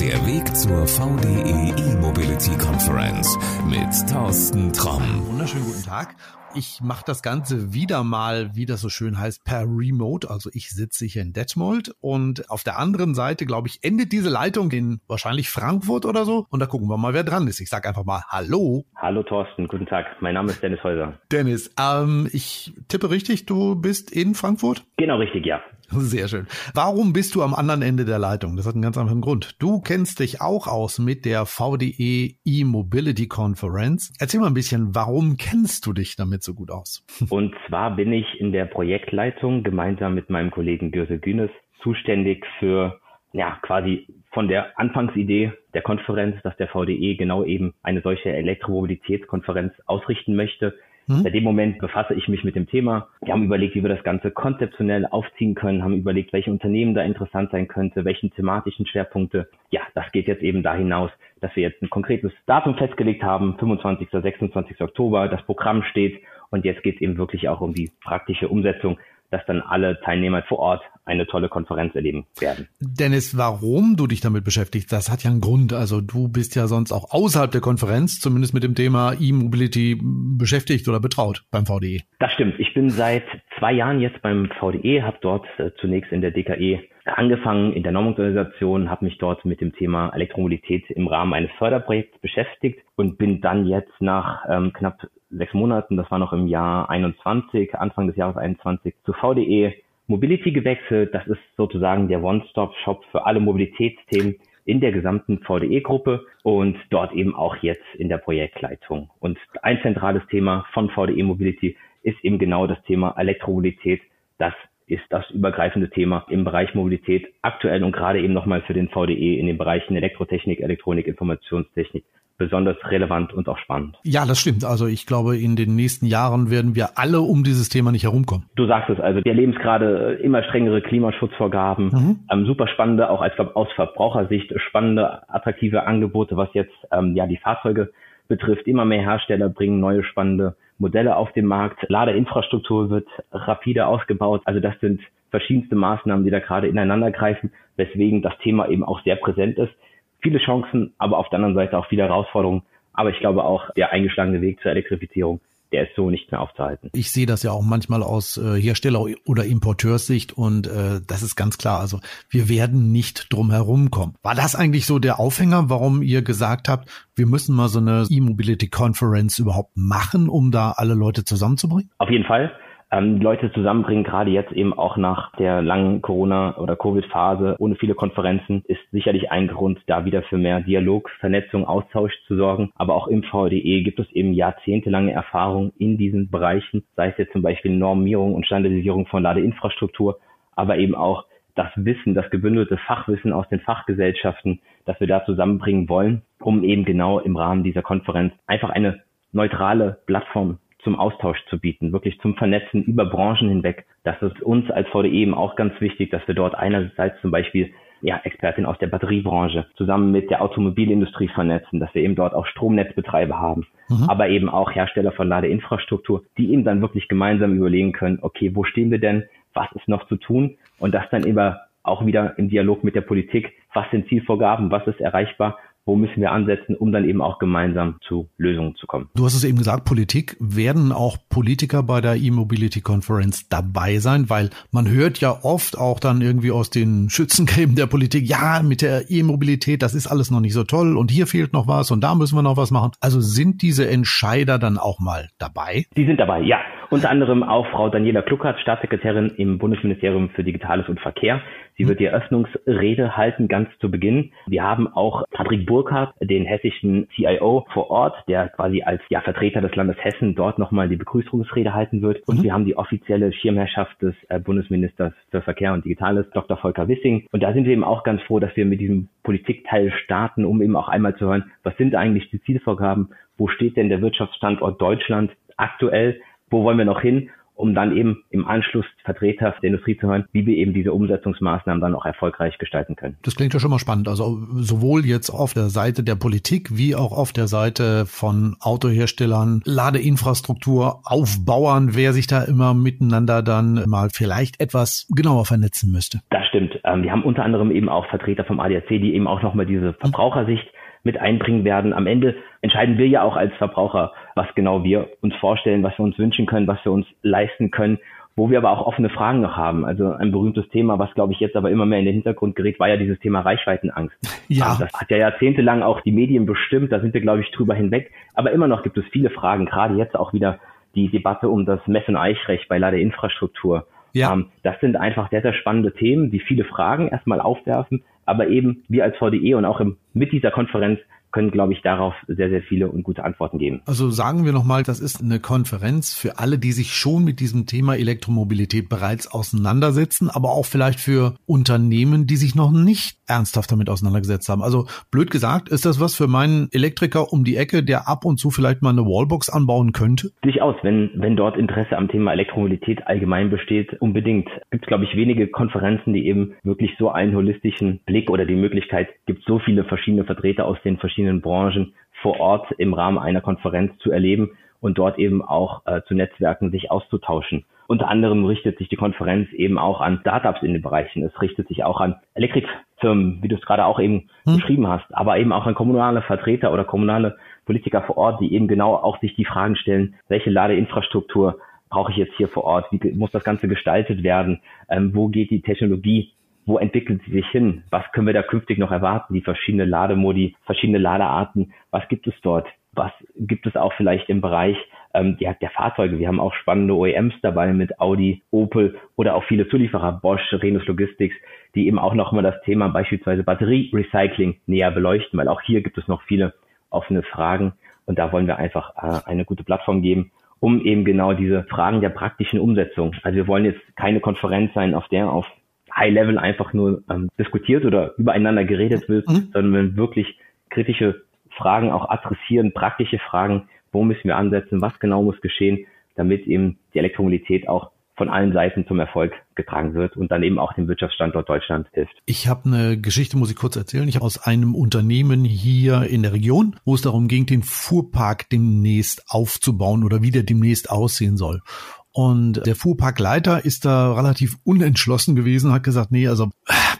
Der Weg zur VDE E-Mobility Conference mit Thorsten Tromm. Wunderschönen guten Tag. Ich mache das Ganze wieder mal, wie das so schön heißt, per Remote. Also ich sitze hier in Detmold und auf der anderen Seite, glaube ich, endet diese Leitung in wahrscheinlich Frankfurt oder so. Und da gucken wir mal, wer dran ist. Ich sage einfach mal Hallo. Hallo Thorsten, guten Tag. Mein Name ist Dennis Häuser. Dennis, ähm, ich tippe richtig, du bist in Frankfurt? Genau richtig, ja. Sehr schön. Warum bist du am anderen Ende der Leitung? Das hat einen ganz einfachen Grund. Du kennst dich auch aus mit der VDE E-Mobility Conference. Erzähl mal ein bisschen, warum kennst du dich damit so gut aus? Und zwar bin ich in der Projektleitung gemeinsam mit meinem Kollegen Gürse Günes zuständig für ja, quasi von der Anfangsidee der Konferenz, dass der VDE genau eben eine solche Elektromobilitätskonferenz ausrichten möchte, hm? Seit dem Moment befasse ich mich mit dem Thema. Wir haben überlegt, wie wir das Ganze konzeptionell aufziehen können, haben überlegt, welche Unternehmen da interessant sein könnte, welchen thematischen Schwerpunkte. Ja, das geht jetzt eben da hinaus, dass wir jetzt ein konkretes Datum festgelegt haben, 25. 26. Oktober, das Programm steht und jetzt geht es eben wirklich auch um die praktische Umsetzung dass dann alle Teilnehmer vor Ort eine tolle Konferenz erleben werden. Dennis, warum du dich damit beschäftigst, das hat ja einen Grund. Also du bist ja sonst auch außerhalb der Konferenz, zumindest mit dem Thema E-Mobility beschäftigt oder betraut beim VDE. Das stimmt. Ich bin seit zwei Jahren jetzt beim VDE, habe dort äh, zunächst in der DKE angefangen in der Normungsorganisation, habe mich dort mit dem Thema Elektromobilität im Rahmen eines Förderprojekts beschäftigt und bin dann jetzt nach ähm, knapp sechs Monaten, das war noch im Jahr 21, Anfang des Jahres 21, zu VDE Mobility gewechselt. Das ist sozusagen der One-Stop-Shop für alle Mobilitätsthemen in der gesamten VDE-Gruppe und dort eben auch jetzt in der Projektleitung. Und ein zentrales Thema von VDE Mobility ist eben genau das Thema Elektromobilität. Das ist das übergreifende Thema im Bereich Mobilität aktuell und gerade eben nochmal für den VDE in den Bereichen Elektrotechnik, Elektronik, Informationstechnik besonders relevant und auch spannend. Ja, das stimmt. Also ich glaube, in den nächsten Jahren werden wir alle um dieses Thema nicht herumkommen. Du sagst es, also wir erleben es gerade immer strengere Klimaschutzvorgaben, mhm. ähm, super spannende, auch als glaub, aus Verbrauchersicht spannende, attraktive Angebote, was jetzt ähm, ja die Fahrzeuge betrifft. Immer mehr Hersteller bringen neue spannende Modelle auf den Markt. Ladeinfrastruktur wird rapide ausgebaut. Also das sind verschiedenste Maßnahmen, die da gerade ineinander greifen, weswegen das Thema eben auch sehr präsent ist viele Chancen, aber auf der anderen Seite auch viele Herausforderungen. Aber ich glaube auch, der eingeschlagene Weg zur Elektrifizierung, der ist so nicht mehr aufzuhalten. Ich sehe das ja auch manchmal aus äh, Hersteller- oder Importeurssicht und äh, das ist ganz klar. Also wir werden nicht drum herum kommen. War das eigentlich so der Aufhänger, warum ihr gesagt habt, wir müssen mal so eine E-Mobility Conference überhaupt machen, um da alle Leute zusammenzubringen? Auf jeden Fall ähm, Leute zusammenbringen, gerade jetzt eben auch nach der langen Corona- oder Covid-Phase ohne viele Konferenzen, ist sicherlich ein Grund, da wieder für mehr Dialog, Vernetzung, Austausch zu sorgen. Aber auch im VDE gibt es eben jahrzehntelange Erfahrung in diesen Bereichen, sei es jetzt zum Beispiel Normierung und Standardisierung von Ladeinfrastruktur, aber eben auch das Wissen, das gebündelte Fachwissen aus den Fachgesellschaften, das wir da zusammenbringen wollen, um eben genau im Rahmen dieser Konferenz einfach eine neutrale Plattform zum Austausch zu bieten, wirklich zum Vernetzen über Branchen hinweg. Das ist uns als VDE eben auch ganz wichtig, dass wir dort einerseits zum Beispiel ja, Expertin aus der Batteriebranche zusammen mit der Automobilindustrie vernetzen, dass wir eben dort auch Stromnetzbetreiber haben, mhm. aber eben auch Hersteller von Ladeinfrastruktur, die eben dann wirklich gemeinsam überlegen können, okay, wo stehen wir denn, was ist noch zu tun? Und das dann immer auch wieder im Dialog mit der Politik, was sind Zielvorgaben, was ist erreichbar wo müssen wir ansetzen, um dann eben auch gemeinsam zu Lösungen zu kommen. Du hast es eben gesagt, Politik. Werden auch Politiker bei der E-Mobility Conference dabei sein? Weil man hört ja oft auch dann irgendwie aus den Schützengräben der Politik, ja, mit der E-Mobilität, das ist alles noch nicht so toll und hier fehlt noch was und da müssen wir noch was machen. Also sind diese Entscheider dann auch mal dabei? Die sind dabei, ja. Unter anderem auch Frau Daniela Kluckert, Staatssekretärin im Bundesministerium für Digitales und Verkehr. Sie wird die Eröffnungsrede halten, ganz zu Beginn. Wir haben auch Patrick Burkhardt, den hessischen CIO vor Ort, der quasi als ja, Vertreter des Landes Hessen dort nochmal die Begrüßungsrede halten wird. Und mhm. wir haben die offizielle Schirmherrschaft des äh, Bundesministers für Verkehr und Digitales, Dr. Volker Wissing. Und da sind wir eben auch ganz froh, dass wir mit diesem Politikteil starten, um eben auch einmal zu hören, was sind eigentlich die Zielvorgaben? Wo steht denn der Wirtschaftsstandort Deutschland aktuell? Wo wollen wir noch hin um dann eben im Anschluss Vertreter der Industrie zu hören, wie wir eben diese Umsetzungsmaßnahmen dann auch erfolgreich gestalten können. Das klingt ja schon mal spannend. Also sowohl jetzt auf der Seite der Politik wie auch auf der Seite von Autoherstellern, Ladeinfrastruktur, Aufbauern, wer sich da immer miteinander dann mal vielleicht etwas genauer vernetzen müsste. Das stimmt. Ähm, wir haben unter anderem eben auch Vertreter vom ADAC, die eben auch nochmal diese Verbrauchersicht mit einbringen werden. Am Ende entscheiden wir ja auch als Verbraucher, was genau wir uns vorstellen, was wir uns wünschen können, was wir uns leisten können, wo wir aber auch offene Fragen noch haben. Also ein berühmtes Thema, was glaube ich jetzt aber immer mehr in den Hintergrund gerät, war ja dieses Thema Reichweitenangst. Ja. Also das hat ja jahrzehntelang auch die Medien bestimmt, da sind wir glaube ich drüber hinweg. Aber immer noch gibt es viele Fragen, gerade jetzt auch wieder die Debatte um das Mess- und Eichrecht bei Ladeinfrastruktur. Ja. Ähm, das sind einfach sehr, sehr spannende Themen, die viele Fragen erstmal aufwerfen, aber eben wir als VDE und auch im, mit dieser Konferenz können, glaube ich, darauf sehr, sehr viele und gute Antworten geben. Also sagen wir nochmal, das ist eine Konferenz für alle, die sich schon mit diesem Thema Elektromobilität bereits auseinandersetzen, aber auch vielleicht für Unternehmen, die sich noch nicht ernsthaft damit auseinandergesetzt haben. Also blöd gesagt, ist das was für meinen Elektriker um die Ecke, der ab und zu vielleicht mal eine Wallbox anbauen könnte? Durchaus, wenn, wenn dort Interesse am Thema Elektromobilität allgemein besteht, unbedingt. Gibt es, glaube ich, wenige Konferenzen, die eben wirklich so einen holistischen Blick oder die Möglichkeit gibt, so viele verschiedene Vertreter aus den verschiedenen verschiedenen Branchen vor Ort im Rahmen einer Konferenz zu erleben und dort eben auch äh, zu Netzwerken sich auszutauschen. Unter anderem richtet sich die Konferenz eben auch an Startups in den Bereichen. Es richtet sich auch an Elektrikfirmen, wie du es gerade auch eben hm. beschrieben hast, aber eben auch an kommunale Vertreter oder kommunale Politiker vor Ort, die eben genau auch sich die Fragen stellen, welche Ladeinfrastruktur brauche ich jetzt hier vor Ort? Wie muss das Ganze gestaltet werden? Ähm, wo geht die Technologie wo entwickelt sie sich hin? Was können wir da künftig noch erwarten? Die verschiedenen Lademodi, verschiedene Ladearten, was gibt es dort? Was gibt es auch vielleicht im Bereich ähm, der, der Fahrzeuge? Wir haben auch spannende OEMs dabei mit Audi, Opel oder auch viele Zulieferer, Bosch, Renus Logistics, die eben auch nochmal das Thema beispielsweise Batterierecycling näher beleuchten, weil auch hier gibt es noch viele offene Fragen und da wollen wir einfach äh, eine gute Plattform geben, um eben genau diese Fragen der praktischen Umsetzung. Also wir wollen jetzt keine Konferenz sein, auf der auf High Level einfach nur ähm, diskutiert oder übereinander geredet wird, mhm. sondern wenn wirklich kritische Fragen auch adressieren, praktische Fragen, wo müssen wir ansetzen, was genau muss geschehen, damit eben die Elektromobilität auch von allen Seiten zum Erfolg getragen wird und dann eben auch dem Wirtschaftsstandort Deutschland hilft. Ich habe eine Geschichte, muss ich kurz erzählen. Ich habe aus einem Unternehmen hier in der Region, wo es darum ging, den Fuhrpark demnächst aufzubauen oder wie der demnächst aussehen soll. Und der Fuhrparkleiter ist da relativ unentschlossen gewesen, hat gesagt, nee, also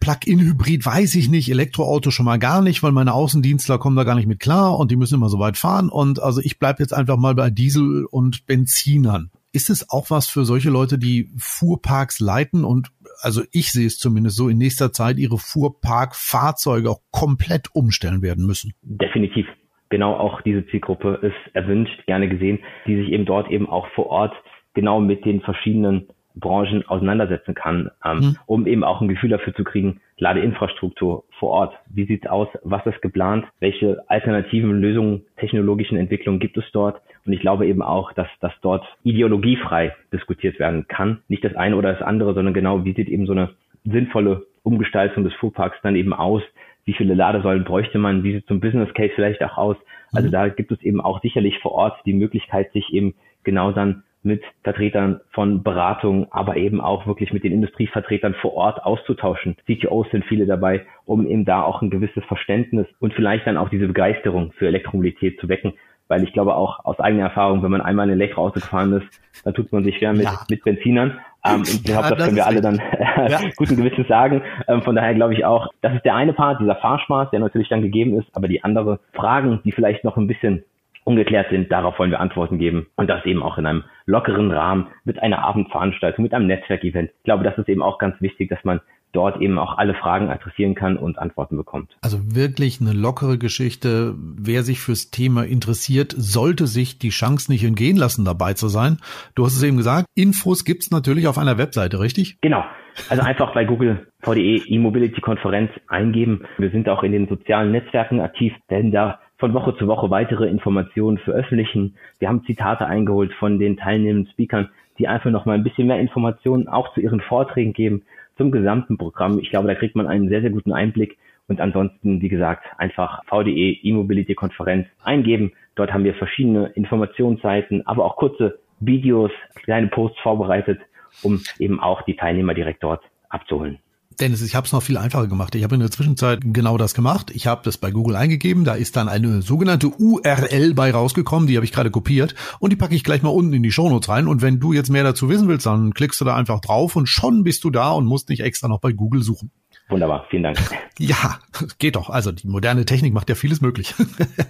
Plug-in-Hybrid weiß ich nicht, Elektroauto schon mal gar nicht, weil meine Außendienstler kommen da gar nicht mit klar und die müssen immer so weit fahren. Und also ich bleib jetzt einfach mal bei Diesel und Benzinern. Ist es auch was für solche Leute, die Fuhrparks leiten und also ich sehe es zumindest so, in nächster Zeit ihre Fuhrparkfahrzeuge auch komplett umstellen werden müssen? Definitiv. Genau auch diese Zielgruppe ist erwünscht, gerne gesehen, die sich eben dort eben auch vor Ort genau mit den verschiedenen Branchen auseinandersetzen kann, ähm, mhm. um eben auch ein Gefühl dafür zu kriegen, Ladeinfrastruktur vor Ort, wie sieht's aus, was ist geplant, welche alternativen Lösungen, technologischen Entwicklungen gibt es dort. Und ich glaube eben auch, dass das dort ideologiefrei diskutiert werden kann. Nicht das eine oder das andere, sondern genau, wie sieht eben so eine sinnvolle Umgestaltung des Fuhrparks dann eben aus, wie viele Ladesäulen bräuchte man, wie sieht so ein Business Case vielleicht auch aus. Also mhm. da gibt es eben auch sicherlich vor Ort die Möglichkeit, sich eben genau dann mit Vertretern von Beratung, aber eben auch wirklich mit den Industrievertretern vor Ort auszutauschen. CTOs sind viele dabei, um eben da auch ein gewisses Verständnis und vielleicht dann auch diese Begeisterung für Elektromobilität zu wecken. Weil ich glaube auch aus eigener Erfahrung, wenn man einmal in ein Elektroauto gefahren ist, dann tut man sich schwer mit, ja. mit Benzinern. Ähm, und ich glaube, ja, das können wir alle dann ja. guten Gewissens sagen. Ähm, von daher glaube ich auch, das ist der eine Part, dieser Fahrspaß, der natürlich dann gegeben ist, aber die andere Fragen, die vielleicht noch ein bisschen ungeklärt sind. Darauf wollen wir Antworten geben und das eben auch in einem lockeren Rahmen mit einer Abendveranstaltung, mit einem Netzwerkevent. Ich glaube, das ist eben auch ganz wichtig, dass man dort eben auch alle Fragen adressieren kann und Antworten bekommt. Also wirklich eine lockere Geschichte. Wer sich fürs Thema interessiert, sollte sich die Chance nicht entgehen lassen, dabei zu sein. Du hast es eben gesagt, Infos gibt's natürlich auf einer Webseite, richtig? Genau. Also einfach bei Google VDE E-Mobility Konferenz eingeben. Wir sind auch in den sozialen Netzwerken aktiv, denn da von Woche zu Woche weitere Informationen veröffentlichen. Wir haben Zitate eingeholt von den teilnehmenden Speakern, die einfach noch mal ein bisschen mehr Informationen auch zu ihren Vorträgen geben, zum gesamten Programm. Ich glaube, da kriegt man einen sehr, sehr guten Einblick. Und ansonsten, wie gesagt, einfach VDE E-Mobility Konferenz eingeben. Dort haben wir verschiedene Informationsseiten, aber auch kurze Videos, kleine Posts vorbereitet, um eben auch die Teilnehmer direkt dort abzuholen. Dennis, ich habe es noch viel einfacher gemacht. Ich habe in der Zwischenzeit genau das gemacht. Ich habe das bei Google eingegeben. Da ist dann eine sogenannte URL bei rausgekommen. Die habe ich gerade kopiert und die packe ich gleich mal unten in die Shownotes rein. Und wenn du jetzt mehr dazu wissen willst, dann klickst du da einfach drauf und schon bist du da und musst nicht extra noch bei Google suchen. Wunderbar, vielen Dank. Ja, geht doch. Also die moderne Technik macht ja vieles möglich.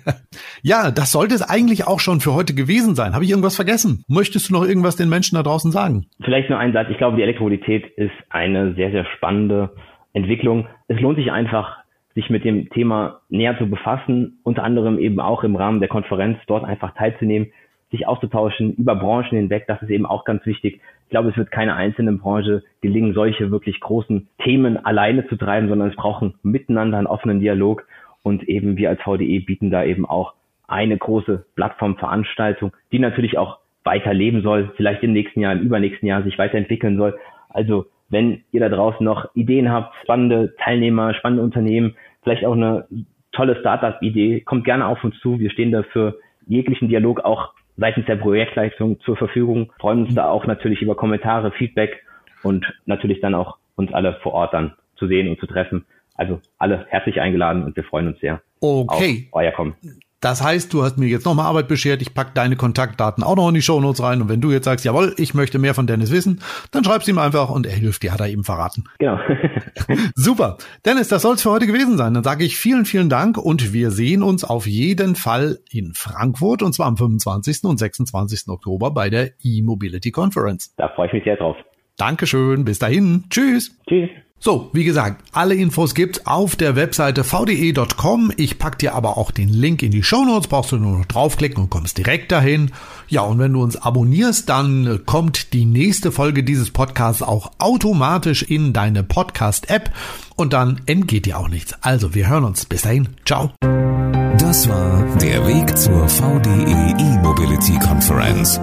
ja, das sollte es eigentlich auch schon für heute gewesen sein. Habe ich irgendwas vergessen? Möchtest du noch irgendwas den Menschen da draußen sagen? Vielleicht nur ein Satz. Ich glaube, die Elektromobilität ist eine sehr, sehr spannende Entwicklung. Es lohnt sich einfach, sich mit dem Thema näher zu befassen, unter anderem eben auch im Rahmen der Konferenz dort einfach teilzunehmen, sich auszutauschen über Branchen hinweg. Das ist eben auch ganz wichtig. Ich glaube, es wird keiner einzelnen Branche gelingen, solche wirklich großen Themen alleine zu treiben, sondern es brauchen miteinander einen offenen Dialog. Und eben wir als VDE bieten da eben auch eine große Plattformveranstaltung, die natürlich auch weiterleben soll, vielleicht im nächsten Jahr, im übernächsten Jahr sich weiterentwickeln soll. Also wenn ihr da draußen noch Ideen habt, spannende Teilnehmer, spannende Unternehmen, vielleicht auch eine tolle Startup-Idee, kommt gerne auf uns zu. Wir stehen da für jeglichen Dialog auch seitens der Projektleitung zur Verfügung. Freuen uns da auch natürlich über Kommentare, Feedback und natürlich dann auch uns alle vor Ort dann zu sehen und zu treffen. Also alle herzlich eingeladen und wir freuen uns sehr okay. auf euer Kommen. Das heißt, du hast mir jetzt nochmal Arbeit beschert, ich pack deine Kontaktdaten auch noch in die Shownotes rein und wenn du jetzt sagst, jawohl, ich möchte mehr von Dennis wissen, dann schreib's ihm einfach und er hilft dir, hat er eben verraten. Genau. Super. Dennis, das soll's für heute gewesen sein. Dann sage ich vielen, vielen Dank und wir sehen uns auf jeden Fall in Frankfurt und zwar am 25. und 26. Oktober bei der E-Mobility Conference. Da freue ich mich sehr drauf. Dankeschön, bis dahin. Tschüss. Tschüss. So, wie gesagt, alle Infos gibt's auf der Webseite vde.com. Ich pack dir aber auch den Link in die Show Notes. brauchst du nur noch draufklicken und kommst direkt dahin. Ja, und wenn du uns abonnierst, dann kommt die nächste Folge dieses Podcasts auch automatisch in deine Podcast-App und dann entgeht dir auch nichts. Also, wir hören uns. Bis dahin. Ciao. Das war der Weg zur VDE E-Mobility Conference.